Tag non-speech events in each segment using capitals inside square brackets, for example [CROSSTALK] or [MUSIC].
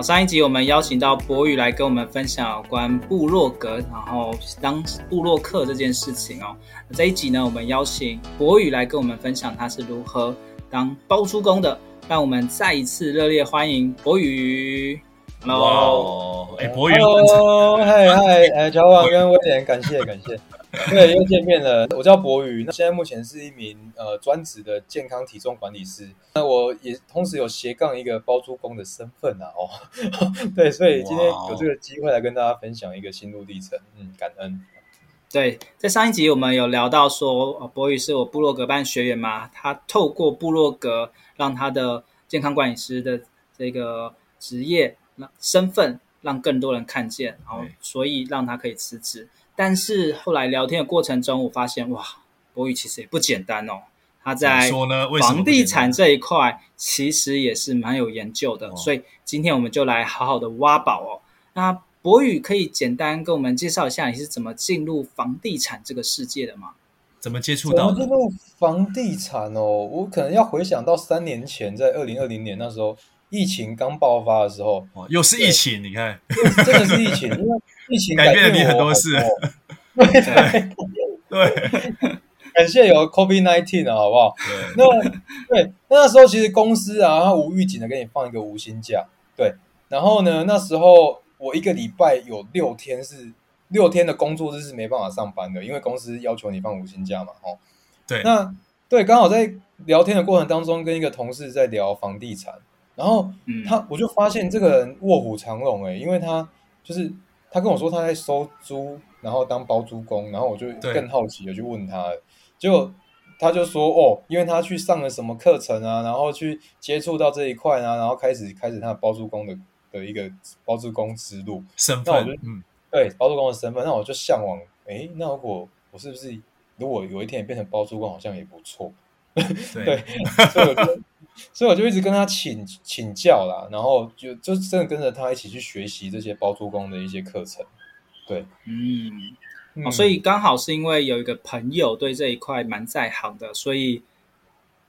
好，上一集我们邀请到博宇来跟我们分享有关部落格，然后当部落客这件事情哦。这一集呢，我们邀请博宇来跟我们分享他是如何当包租公的。让我们再一次热烈欢迎博宇。Hello，哎，博宇，Hello，嗨 [LAUGHS] 嗨，哎，乔王跟威廉，感谢感谢。[LAUGHS] 对，又见面了。我叫博宇，那现在目前是一名呃专职的健康体重管理师。那我也同时有斜杠一个包租公的身份啊。哦，[LAUGHS] 对，所以今天有这个机会来跟大家分享一个心路历程。嗯，感恩。对，在上一集我们有聊到说，博宇是我部落格班学员嘛，他透过部落格让他的健康管理师的这个职业身份让更多人看见，然后所以让他可以辞职。但是后来聊天的过程中，我发现哇，博宇其实也不简单哦。他在房地产这一块其实也是蛮有研究的，所以今天我们就来好好的挖宝哦。那博宇可以简单跟我们介绍一下你是怎么进入房地产这个世界的吗？怎么接触到的？进入房地产哦，我可能要回想到三年前，在二零二零年那时候，疫情刚爆发的时候，哦又是疫情，你看，真的是疫情，因为。疫情改变了你很多事，[LAUGHS] 对对对，感谢有 COVID nineteen 啊，好不好？对，那对那时候其实公司啊，它无预警的给你放一个无薪假，对。然后呢，那时候我一个礼拜有六天是六天的工作日是没办法上班的，因为公司要求你放无薪假嘛，哦。对，那对，刚好在聊天的过程当中，跟一个同事在聊房地产，然后他我就发现这个人卧虎藏龙哎，因为他就是。他跟我说他在收租，然后当包租公，然后我就更好奇的去问他，结果他就说哦，因为他去上了什么课程啊，然后去接触到这一块啊，然后开始开始他的包租公的的一个包租公之路。身份，嗯，对，包租公的身份，那我就向往，诶，那如果我是不是如果有一天也变成包租公，好像也不错，[LAUGHS] 对，对所以我就。[LAUGHS] 所以我就一直跟他请请教啦，然后就就真的跟着他一起去学习这些包租公的一些课程。对，嗯，嗯哦、所以刚好是因为有一个朋友对这一块蛮在行的，所以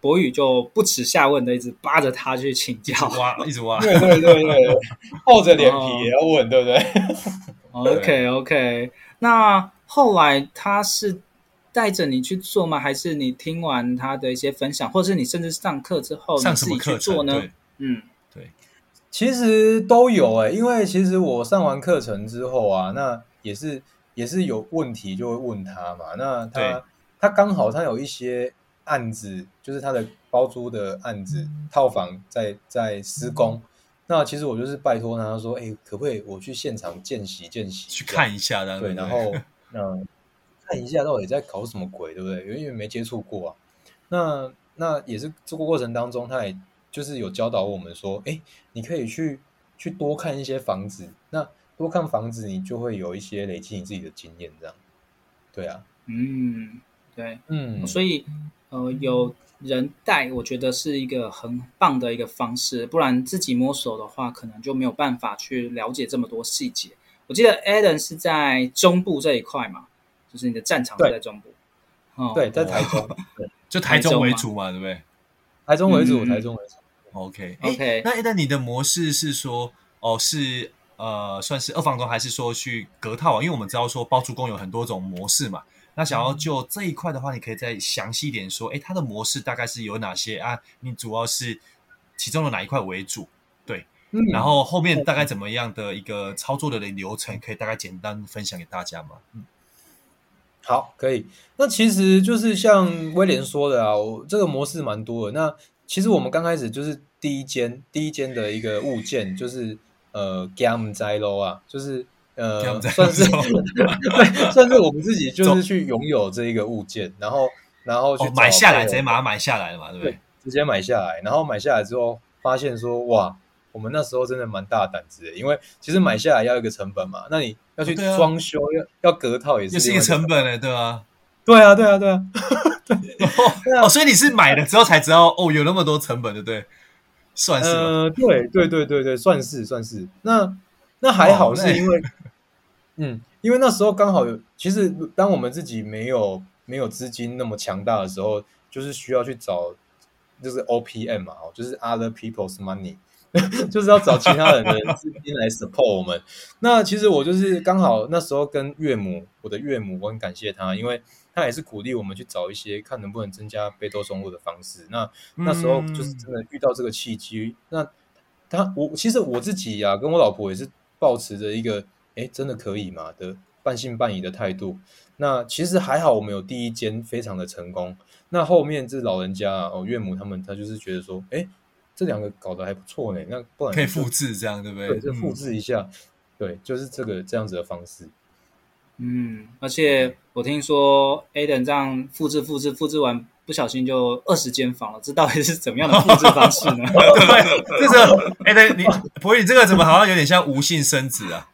博宇就不耻下问的一直扒着他去请教，挖 [LAUGHS] 一直挖，对对对对，厚着脸皮也要问，哦、对不对？OK OK，那后来他是。带着你去做吗？还是你听完他的一些分享，或者是你甚至上课之后你自己去做呢？嗯，对，其实都有哎、欸，因为其实我上完课程之后啊，那也是也是有问题就会问他嘛。那他他刚好他有一些案子，就是他的包租的案子，嗯、套房在在施工。嗯、那其实我就是拜托他说，哎、欸，可不可以我去现场见习见习，去看一下的？对，然后 [LAUGHS] 嗯。看一下到底在搞什么鬼，对不对？因为没接触过啊。那那也是这个过程当中，他也就是有教导我们说，哎，你可以去去多看一些房子。那多看房子，你就会有一些累积你自己的经验，这样。对啊，嗯，对，嗯，所以呃，有人带，我觉得是一个很棒的一个方式。不然自己摸索的话，可能就没有办法去了解这么多细节。我记得 Adam 是在中部这一块嘛。就是你的战场在中部，对，在台中，[LAUGHS] 就台中为主嘛，对不对？台中为主，台中为主。OK，OK。那那你的模式是说，哦，是呃，算是二房东，还是说去隔套啊？因为我们知道说包租公有很多种模式嘛。那想要就这一块的话，你可以再详细一点说，哎，它的模式大概是有哪些啊？你主要是其中的哪一块为主？对，嗯、然后后面大概怎么样的一个操作的流程，可以大概简单分享给大家吗？嗯，好，可以。那其实就是像威廉说的啊，我这个模式蛮多的。那其实我们刚开始就是第一间第一间的一个物件，就是呃 Gam 在喽啊，就是。呃，算是 [LAUGHS] 对，算是我们自己就是去拥有这一个物件，然后然后去、哦、买下来，直接把它买下来了嘛，对不？对，直接买下来，然后买下来之后，发现说哇，我们那时候真的蛮大胆子的，因为其实买下来要一个成本嘛，那你要去装修，要要隔套也是，也是一个成本的，对吧？对啊，对啊，对啊，对哦，所以你是买了之后才知道哦，有那么多成本，对不对？算是，呃，对对对对对，算是算是，那那还好是因为。哦嗯，因为那时候刚好有，其实当我们自己没有没有资金那么强大的时候，就是需要去找，就是 OPM 嘛，就是 Other People's Money，[LAUGHS] 就是要找其他人的资金来 support 我们。那其实我就是刚好那时候跟岳母，我的岳母，我很感谢他，因为他也是鼓励我们去找一些看能不能增加被动收入的方式。那那时候就是真的遇到这个契机，那他我其实我自己呀、啊，跟我老婆也是抱持着一个。哎，真的可以吗？的半信半疑的态度。那其实还好，我们有第一间非常的成功。那后面这老人家哦，岳母他们，他就是觉得说，哎，这两个搞得还不错呢。那不然可以复制这样，对不对？对，就复制一下。嗯、对，就是这个这样子的方式。嗯，而且我听说 Aden 这样复制复制复制完，不小心就二十间房了。这到底是怎么样的复制方式呢？[LAUGHS] 对，这个哎，对你博宇，这个怎么好像有点像无性生殖啊？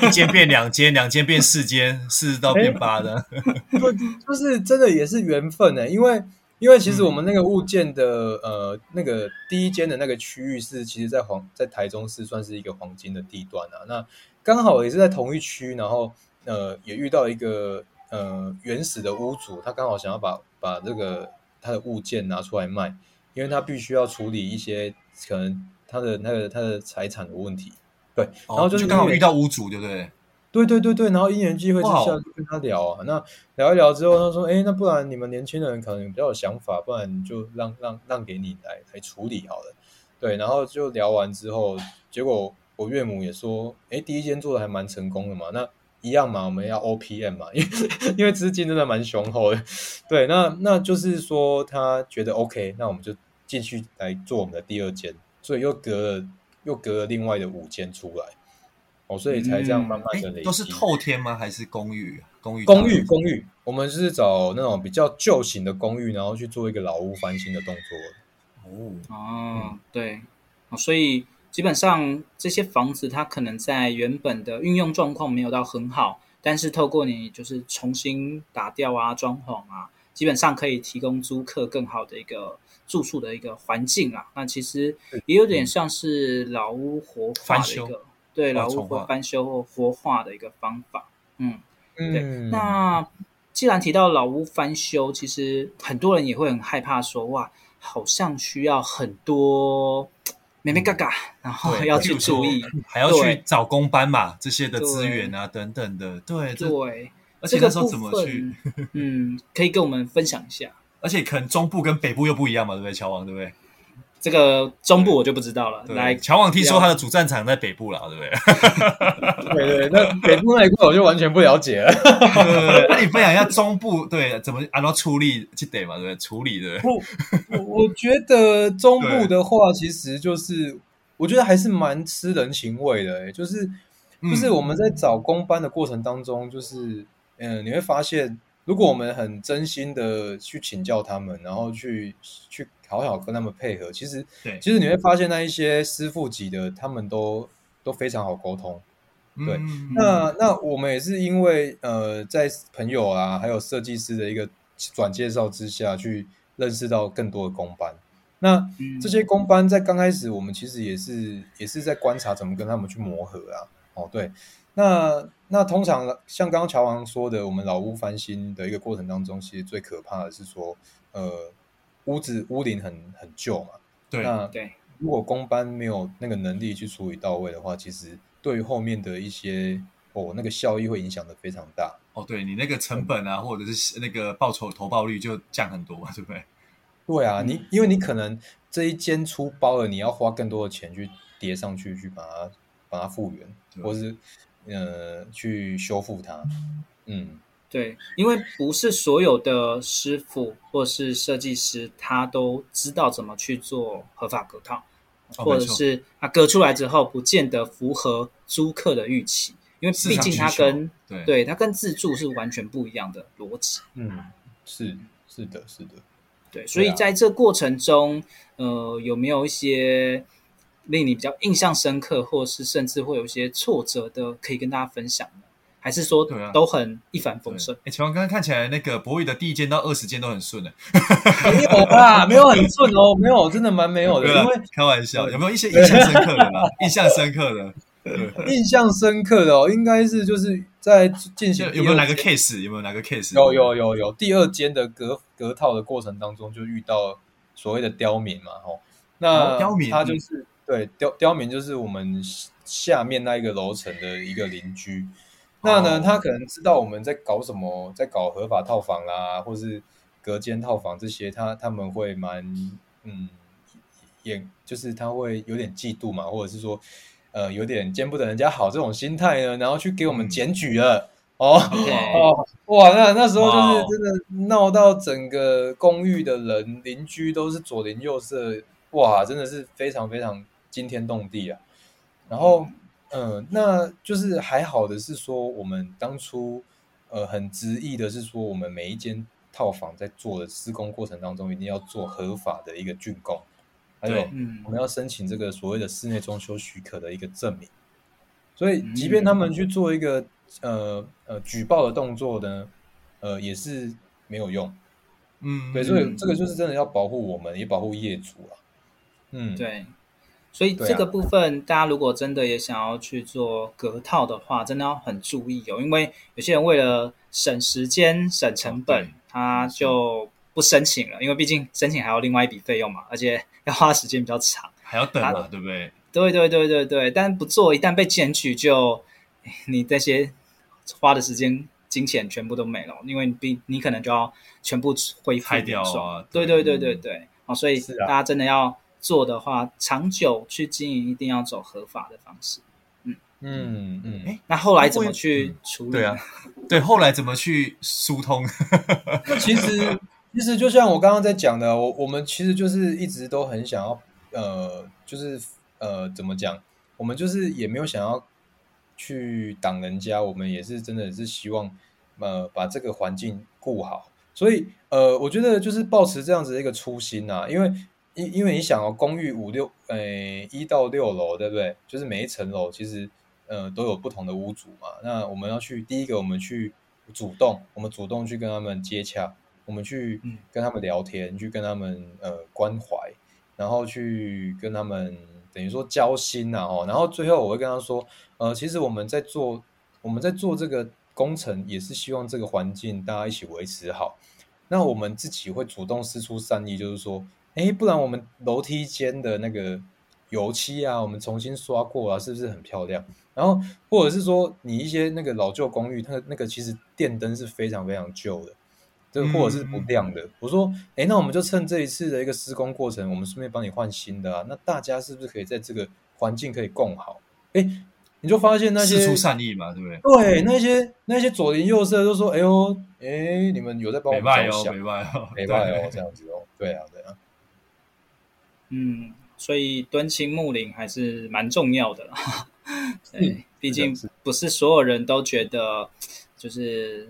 一间变两间，两间变四间，四到变八的，就就是真的也是缘分呢。因为因为其实我们那个物件的、嗯、呃那个第一间的那个区域是，其实在黄在台中市算是一个黄金的地段啊。那刚好也是在同一区，然后呃也遇到一个呃原始的屋主，他刚好想要把把这个他的物件拿出来卖，因为他必须要处理一些可能他的那个他的财产的问题。对，然后就是刚好遇到屋主，对不对？对对对对，然后因缘际会之下就跟他聊啊，那聊一聊之后，他说：“哎，那不然你们年轻人可能比较有想法，不然就让让让给你来来处理好了。”对，然后就聊完之后，结果我岳母也说：“哎，第一间做的还蛮成功的嘛，那一样嘛，我们要 OPM 嘛，[LAUGHS] 因为因为资金真的蛮雄厚的。”对，那那就是说他觉得 OK，那我们就继续来做我们的第二间，所以又隔了。又隔了另外的五间出来，哦，所以才这样慢慢的累积。都是透天吗？还是公寓？公寓？公寓？公寓？我们是找那种比较旧型的公寓，然后去做一个老屋翻新的动作。哦，啊，对，所以基本上这些房子它可能在原本的运用状况没有到很好，但是透过你就是重新打掉啊、装潢啊，基本上可以提供租客更好的一个。住宿的一个环境啊，那其实也有点像是老屋活化的一个，对，老屋或翻修或活化的一个方法。嗯，对。那既然提到老屋翻修，其实很多人也会很害怕说，哇，好像需要很多眉眉角角，然后要去注意，还要去找工班嘛，这些的资源啊等等的。对对，而且那时候怎么去？嗯，可以跟我们分享一下。[LAUGHS] 而且可能中部跟北部又不一样嘛，对不对？乔王，对不对？这个中部我就不知道了。来，乔王听说他的主战场在北部了，对不对？[LAUGHS] 对对，那北部那一块我就完全不了解了。对对对，那你分享一下中部对怎么按照处理去得嘛，对不对？处理的。不，我我觉得中部的话，其实就是我觉得还是蛮吃人情味的，就是就是我们在找工班的过程当中，就是嗯，你会发现。如果我们很真心的去请教他们，然后去去好好跟他们配合，其实，对，其实你会发现那一些师傅级的，他们都都非常好沟通。对，嗯、那那我们也是因为呃，在朋友啊，还有设计师的一个转介绍之下去认识到更多的工班。那这些工班在刚开始，我们其实也是也是在观察怎么跟他们去磨合啊。哦，对。那那通常像刚刚乔王说的，我们老屋翻新的一个过程当中，其实最可怕的是说，呃，屋子屋龄很很旧嘛。对。那对，如果工班没有那个能力去处理到位的话，其实对于后面的一些哦，那个效益会影响的非常大。哦，对你那个成本啊，或者是那个报酬投报率就降很多嘛，对不对？对啊，你因为你可能这一间出包了，你要花更多的钱去叠上去，去把它把它复原，或是呃去修复它。嗯，对，因为不是所有的师傅或是设计师，他都知道怎么去做合法隔套，哦、或者是他隔出来之后，不见得符合租客的预期。因为毕竟它跟对，对它跟自住是完全不一样的逻辑。嗯，是是的，是的，对。所以在这过程中，啊、呃，有没有一些令你比较印象深刻，或是甚至会有一些挫折的，可以跟大家分享呢？还是说都很一帆风顺？哎，前方刚刚看起来那个博宇的第一间到二十间都很顺的，没有吧？[LAUGHS] 没有很顺哦，没有，真的蛮没有的。因为开玩笑，有没有一些印象深刻的啦？[LAUGHS] 印象深刻的。印象深刻的哦，应该是就是在进行有没有哪个 case？有没有哪个 case？有有有有，第二间的隔隔套的过程当中，就遇到所谓的刁民嘛，吼，那刁民他就是对刁刁民就是我们下面那一个楼层的一个邻居，那呢，他可能知道我们在搞什么，在搞合法套房啦，或是隔间套房这些，他他们会蛮嗯，也就是他会有点嫉妒嘛，或者是说。呃，有点见不得人家好这种心态呢，然后去给我们检举了、嗯、哦. [LAUGHS] 哦，哇，那那时候就是真的闹到整个公寓的人邻.居都是左邻右舍，哇，真的是非常非常惊天动地啊。然后，嗯、呃，那就是还好的是说，我们当初呃很执意的是说，我们每一间套房在做的施工过程当中，一定要做合法的一个竣工。还有，我们要申请这个所谓的室内装修许可的一个证明，所以即便他们去做一个呃呃举报的动作呢，呃也是没有用。嗯，对，所以这个就是真的要保护我们，也保护业主啊。嗯，对，所以这个部分大家如果真的也想要去做隔套的话，真的要很注意哦，因为有些人为了省时间、省成本，他就。不申请了，因为毕竟申请还有另外一笔费用嘛，而且要花时间比较长，还要等嘛，对不对？对对对对对，但不做，一旦被检举，就你这些花的时间、金钱全部都没了，因为你你可能就要全部恢复掉啊。对对对对对，哦，所以大家真的要做的话，长久去经营，一定要走合法的方式。嗯嗯嗯，哎，那后来怎么去处理？对啊，对，后来怎么去疏通？其实。其实就像我刚刚在讲的，我我们其实就是一直都很想要，呃，就是呃，怎么讲？我们就是也没有想要去挡人家，我们也是真的是希望，呃，把这个环境顾好。所以，呃，我觉得就是保持这样子的一个初心呐、啊，因为因因为你想哦，公寓五六，诶，一到六楼，对不对？就是每一层楼其实，呃，都有不同的屋主嘛。那我们要去第一个，我们去主动，我们主动去跟他们接洽。我们去跟他们聊天，嗯、去跟他们呃关怀，然后去跟他们等于说交心呐、啊、哦，然后最后我会跟他说，呃，其实我们在做我们在做这个工程，也是希望这个环境大家一起维持好。那我们自己会主动施出善意，就是说，哎，不然我们楼梯间的那个油漆啊，我们重新刷过啊，是不是很漂亮？然后或者是说，你一些那个老旧公寓，它那个其实电灯是非常非常旧的。这或者是不亮的，嗯、我说，哎，那我们就趁这一次的一个施工过程，我们顺便帮你换新的啊。那大家是不是可以在这个环境可以共好？哎，你就发现那些释出善意嘛，对不对？对，那些那些左邻右舍都说，哎呦，哎，你们有在帮我们着想，没办法哦，没办法哦，[LAUGHS] 这样子哦，对啊，对啊。嗯，所以敦亲睦邻还是蛮重要的啦。[LAUGHS] 对，毕竟不是所有人都觉得就是。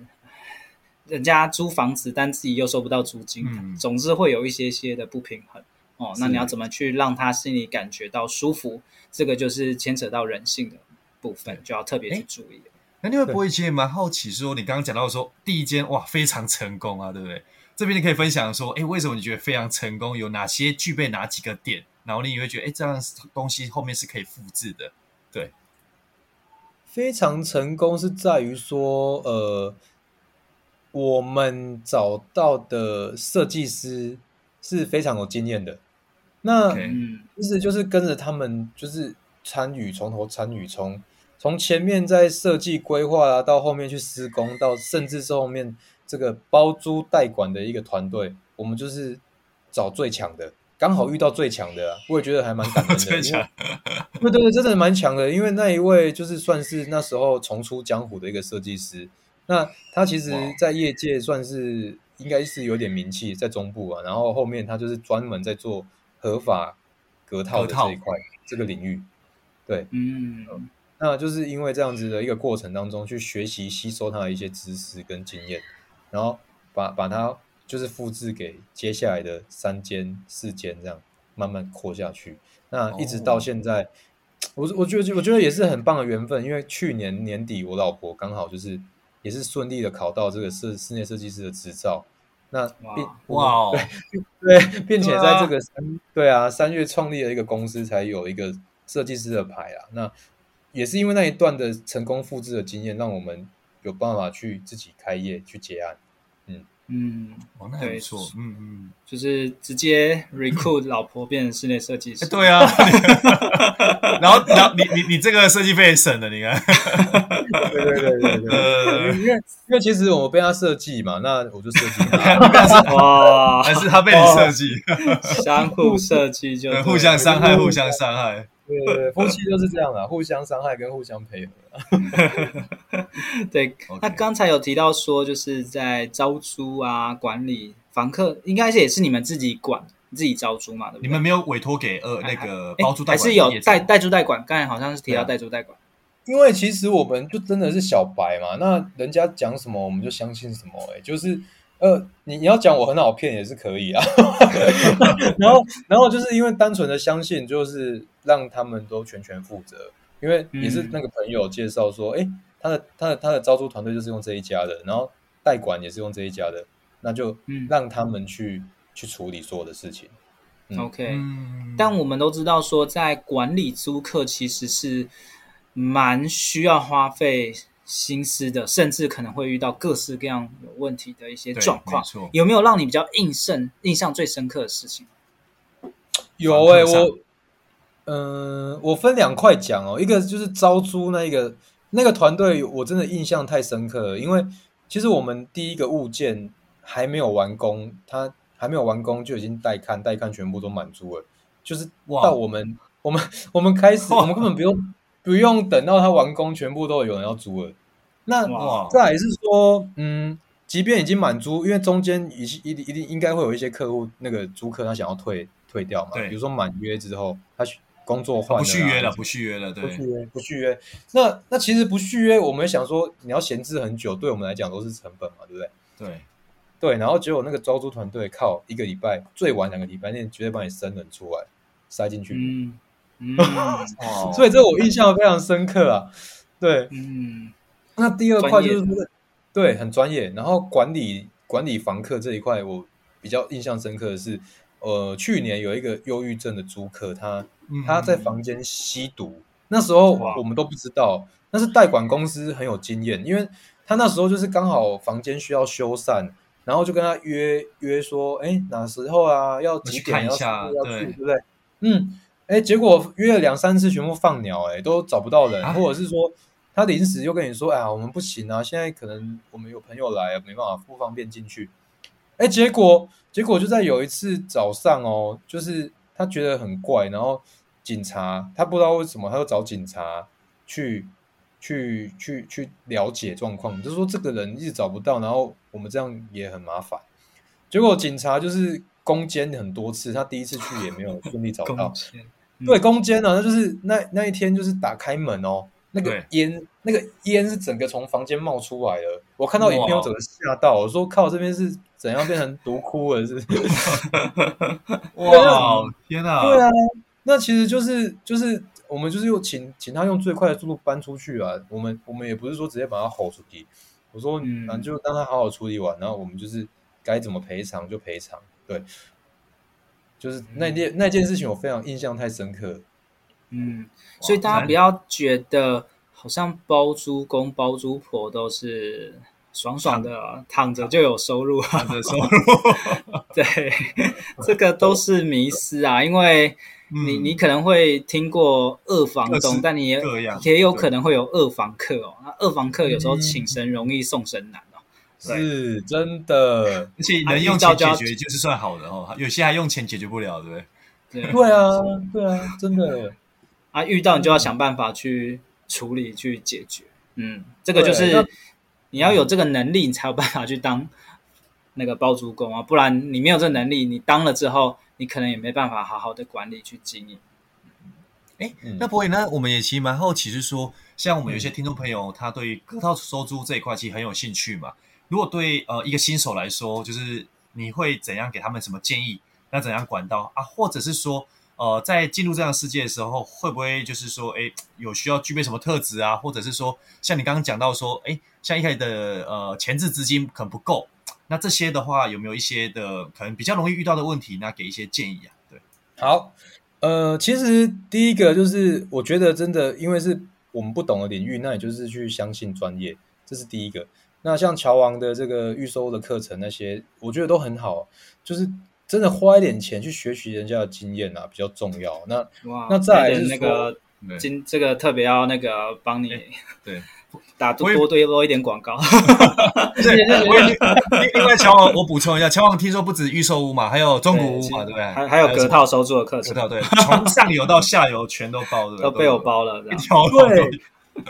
人家租房子，但自己又收不到租金，嗯、总是会有一些些的不平衡哦。那你要怎么去让他心里感觉到舒服？这个就是牵扯到人性的部分，就要特别去注意。那另外，博宇其实也蛮好奇说，说你刚刚讲到说第一间哇非常成功啊，对不对？这边你可以分享说，哎，为什么你觉得非常成功？有哪些具备哪几个点？然后你也会觉得，哎，这样东西后面是可以复制的。对，非常成功是在于说，呃。我们找到的设计师是非常有经验的，那其实就是跟着他们，就是参与从头参与，从从前面在设计规划啊，到后面去施工，到甚至是后面这个包租代管的一个团队，我们就是找最强的，刚好遇到最强的，啊，我也觉得还蛮感人的。[LAUGHS] 最强，对对对，真的蛮强的，因为那一位就是算是那时候重出江湖的一个设计师，那他其实在业界算是应该是有点名气，在中部啊，然后后面他就是专门在做合法隔套的这一块这个领域，对，嗯。那就是因为这样子的一个过程当中，去学习吸收他的一些知识跟经验，然后把把它就是复制给接下来的三间四间这样慢慢扩下去。那一直到现在，我我觉得我觉得也是很棒的缘分，因为去年年底我老婆刚好就是也是顺利的考到这个设室内设计师的执照。那并哇，对对，并且在这个三对啊三月创立了一个公司，才有一个设计师的牌啊。那也是因为那一段的成功复制的经验，让我们有办法去自己开业去结案。嗯嗯，哦，那还不错。嗯嗯，就是直接 recruit 老婆变成室内设计师。欸、[LAUGHS] 对啊。[LAUGHS] 然后，然后你你你这个设计费也省了，你看。对对对对对。[LAUGHS] 呃，因为因为其实我被他设计嘛，那我就设计他。哇，还是他被你设计，相互设计就互相伤害，互相伤害。对，对，对，夫妻就是这样的，互相伤害跟互相配合。[LAUGHS] 对.那刚才有提到说，就是在招租啊、管理房客，应该是也是你们自己管、自己招租嘛？对不对？你们没有委托给呃那个包租代管，还是有代代租代管？刚才好像是提到代租代管。因为其实我们就真的是小白嘛，那人家讲什么我们就相信什么、欸。哎，就是。呃，你你要讲我很好骗也是可以啊，[LAUGHS] 然后然后就是因为单纯的相信，就是让他们都全权负责，因为也是那个朋友介绍说，哎、嗯，他的他的他的招租团队就是用这一家的，然后代管也是用这一家的，那就让他们去、嗯、去处理所有的事情。嗯、OK，但我们都知道说，在管理租客其实是蛮需要花费。心思的，甚至可能会遇到各式各样有问题的一些状况。有没有让你比较印象印象最深刻的事情？有哎、欸，我，嗯、呃，我分两块讲哦。一个就是招租那个那个团队，我真的印象太深刻了。因为其实我们第一个物件还没有完工，它还没有完工就已经带看带看全部都满租了。就是到我们我们我们开始，我们根本不用。不用等到它完工，全部都有人要租了。那再来是说，嗯，即便已经满租，因为中间一一定一定应该会有一些客户，那个租客他想要退退掉嘛。比如说满约之后，他工作换续约了，不续约了，对，不续约，不续约。那那其实不续约，我们想说，你要闲置很久，对我们来讲都是成本嘛，对不对？对对。然后结果那个招租团队靠一个礼拜，最晚两个礼拜内绝对帮你生人出来，塞进去。嗯。嗯，[LAUGHS] 所以这我印象非常深刻啊。对，嗯，那第二块就是说，对，很专业。然后管理管理房客这一块，我比较印象深刻的是，呃，去年有一个忧郁症的租客，他他在房间吸毒，那时候我们都不知道，但是代管公司很有经验，因为他那时候就是刚好房间需要修缮，然后就跟他约约说，哎，哪时候啊，要几点要要去，对不对？嗯。哎，结果约了两三次，全部放鸟，哎，都找不到人，啊、或者是说他临时又跟你说，哎呀，我们不行啊，现在可能我们有朋友来，没办法不方便进去。哎，结果结果就在有一次早上哦，就是他觉得很怪，然后警察他不知道为什么，他就找警察去去去去了解状况，就是说这个人一直找不到，然后我们这样也很麻烦。结果警察就是攻坚很多次，他第一次去也没有 [LAUGHS] 顺利找到。对，攻坚呢，那就是那那一天就是打开门哦，那个烟，那个烟是整个从房间冒出来的。我看到影片，我整个吓到，我说靠，这边是怎样变成独窟了？是不是？[LAUGHS] 哇，天哪！对啊，那其实就是就是我们就是用请请他用最快的速度搬出去啊。我们我们也不是说直接把他吼出去，我说嗯，就让他好好处理完，然后我们就是该怎么赔偿就赔偿，对。就是那件那件事情，我非常印象太深刻。嗯，所以大家不要觉得好像包租公包租婆都是爽爽的躺着就有收入，躺着 [LAUGHS] 收入，[LAUGHS] 对，[LAUGHS] 这个都是迷失啊，因为你、嗯、你可能会听过二房东，但你也也有可能会有二房客哦。那二房客有时候请神容易送神难哦，是真的，而且能用钱解决就是算好的哦，有些还用钱解决不了，对不对？对，对啊，对啊，真的。啊，遇到你就要想办法去处理、去解决。嗯，这个就是你要有这个能力，你才有办法去当那个包租公啊，不然你没有这个能力，你当了之后，你可能也没办法好好的管理去经营。哎，那博伟呢？我们也其实蛮好奇，是说，像我们有些听众朋友，他对于隔套收租这一块其实很有兴趣嘛。如果对呃一个新手来说，就是你会怎样给他们什么建议？那怎样管道啊？或者是说？呃，在进入这样的世界的时候，会不会就是说，哎，有需要具备什么特质啊？或者是说，像你刚刚讲到说，哎，像一开始的呃前置资金可能不够，那这些的话，有没有一些的可能比较容易遇到的问题？那给一些建议啊？对，好，呃，其实第一个就是我觉得真的，因为是我们不懂的领域，那也就是去相信专业，这是第一个。那像乔王的这个预售的课程那些，我觉得都很好，就是。真的花一点钱去学习人家的经验啊，比较重要。那那再来是那个今这个特别要那个帮你对 [LAUGHS] 打多多多多一点广告。[LAUGHS] 对，[LAUGHS] 另外乔王，我补充一下，乔王听说不止预售屋嘛，还有中古屋嘛，对不对？还还有隔套收租的课程，隔套对，从上游到下游全都包的，都被我包了。对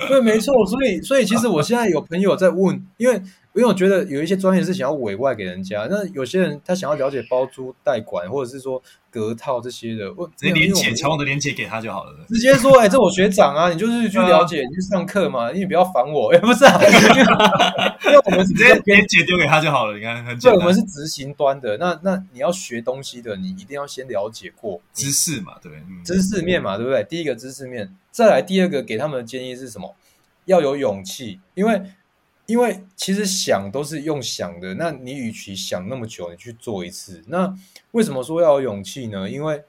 对，没错。所以所以其实我现在有朋友在问，因为。因为我觉得有一些专业是想要委外给人家，那有些人他想要了解包租代管，或者是说隔套这些的，我直接连结乔王的连结给他就好了。直接说，哎、欸，这我学长啊，你就是去了解，你去上课嘛，你不要烦我。哎、欸，不是啊，[LAUGHS] 因为我们直接连结丢给他就好了。你看，很对，我们是执行端的。那那你要学东西的，你一定要先了解过知识嘛，对，嗯、知识面嘛，对不对？第一个知识面，再来第二个给他们的建议是什么？要有勇气，因为。因为其实想都是用想的，那你与其想那么久，你去做一次。那为什么说要有勇气呢？因为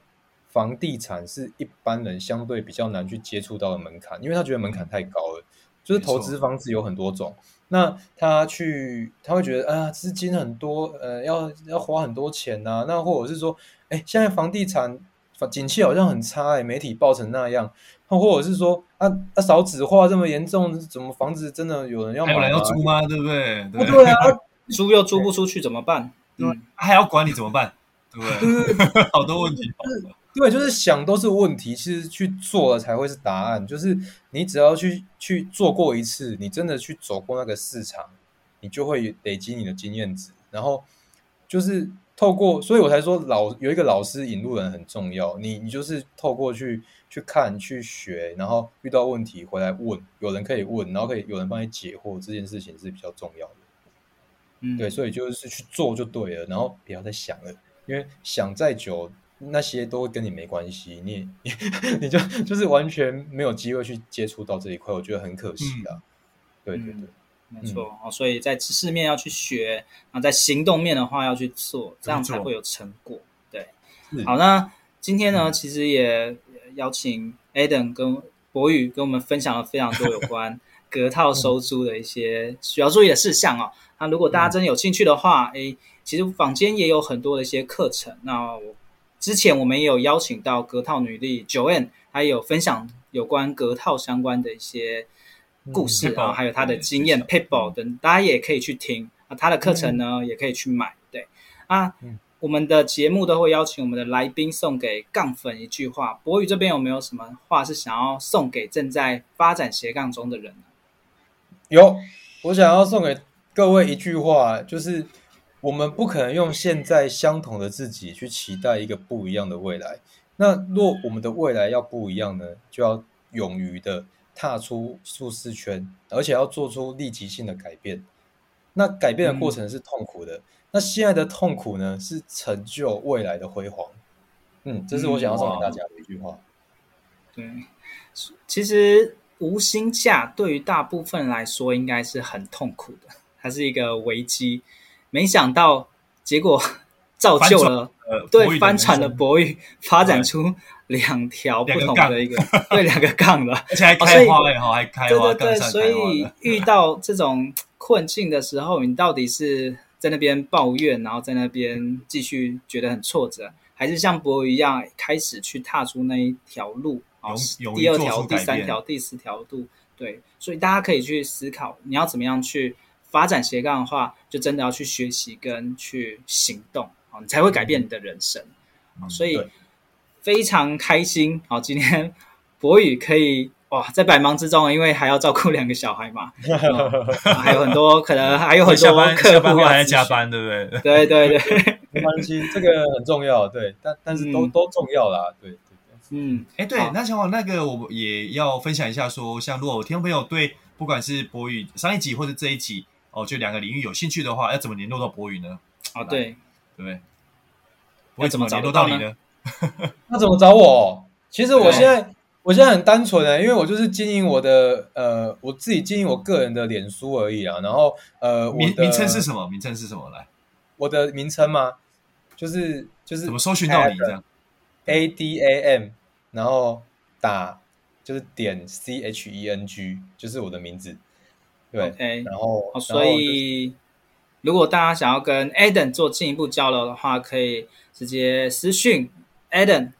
房地产是一般人相对比较难去接触到的门槛，因为他觉得门槛太高了。就是投资房子有很多种，那他去他会觉得啊，资金很多，呃，要要花很多钱呐、啊。那或者是说，哎，现在房地产景气好像很差，哎，媒体报成那样。或者是说，啊啊，少子化这么严重，怎么房子真的有人要买？还有人要租吗？对不对？对，对啊，[LAUGHS] 租又租不出去怎么办？嗯，还要管你怎么办？对不对？[LAUGHS] 好多问题。对，就是想都是问题，其实去做了才会是答案。就是你只要去去做过一次，你真的去走过那个市场，你就会累积你的经验值。然后就是透过，所以我才说老有一个老师引路人很重要。你你就是透过去。去看、去学，然后遇到问题回来问，有人可以问，然后可以有人帮你解惑，这件事情是比较重要的。嗯，对，所以就是去做就对了，然后不要再想了，因为想再久，那些都会跟你没关系，你你 [LAUGHS] 你就就是完全没有机会去接触到这一块，我觉得很可惜啊。嗯、对对对，嗯、没错哦，所以在知识面要去学，然后在行动面的话要去做，这样才会有成果。对，好，那今天呢，嗯、其实也。邀请 Adam 跟博宇跟我们分享了非常多有关 [LAUGHS] 隔套收租的一些需要注意的事项哦。那如果大家真的有兴趣的话，诶，其实坊间也有很多的一些课程。那我之前我们也有邀请到隔套女力 Joanne，还有分享有关隔套相关的一些故事啊，然后还有他的经验 Pitbull 等，大家也可以去听啊。他的课程呢，也可以去买。对啊。我们的节目都会邀请我们的来宾送给杠粉一句话。博宇这边有没有什么话是想要送给正在发展斜杠中的人呢？有，我想要送给各位一句话，就是我们不可能用现在相同的自己去期待一个不一样的未来。那若我们的未来要不一样呢，就要勇于的踏出舒适圈，而且要做出立即性的改变。那改变的过程是痛苦的。嗯那现在的痛苦呢，是成就未来的辉煌。嗯，这是我想要送给大家的一句话。对，其实无薪假对于大部分来说应该是很痛苦的，它是一个危机。没想到结果造就了呃对翻船的博弈，发展出两条不同的一个对两个杠了，[LAUGHS] 而且还开花也好，还开花，对对对，所以遇到这种困境的时候，你到底是在那边抱怨，然后在那边继续觉得很挫折，还是像博弈一样开始去踏出那一条路啊？第二条、第三条、第四条路，对，所以大家可以去思考，你要怎么样去发展斜杠的话，就真的要去学习跟去行动啊，你才会改变你的人生。嗯、所以非常开心啊，今天博宇可以。哇，在百忙之中，因为还要照顾两个小孩嘛，嗯、还有很多可能还有很多客户还在加班，对不对？对 [LAUGHS] 对对，没关系，这个很重要，对，但但是都、嗯、都重要啦，对嗯，哎，对，那小王，那个我也要分享一下说，说像如果我听众朋友对不管是博宇上一集或者这一集哦，就两个领域有兴趣的话，要怎么联络到博宇呢？啊，对，对不对？我怎么联络到你呢？那怎么找我？其实我现在。我现在很单纯的，因为我就是经营我的呃，我自己经营我个人的脸书而已啊。然后呃，名名称是什么？名称是什么？来，我的名称吗？就是就是怎么搜寻到你这样？A D A M，然后打就是点 C H E N G，就是我的名字。对，okay. 然后、哦、所以、就是、如果大家想要跟 Adam 做进一步交流的话，可以直接私讯 Adam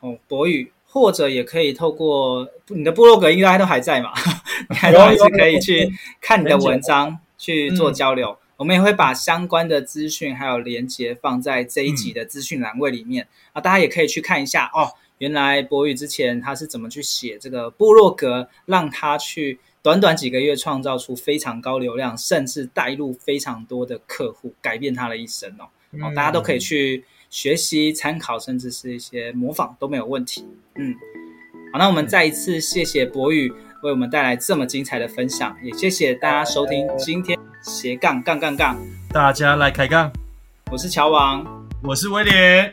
哦，博宇。或者也可以透过你的部落格，应该都还在嘛？[LAUGHS] 你还是可以去看你的文章去做交流。嗯、我们也会把相关的资讯还有连接放在这一集的资讯栏位里面、嗯、啊，大家也可以去看一下哦。原来博宇之前他是怎么去写这个部落格，让他去短短几个月创造出非常高流量，甚至带入非常多的客户，改变他的一生哦。哦，大家都可以去。学习、参考，甚至是一些模仿都没有问题。嗯，好，那我们再一次谢谢博宇为我们带来这么精彩的分享，也谢谢大家收听今天斜杠杠杠杠，大家来开杠。我是乔王，我是威廉，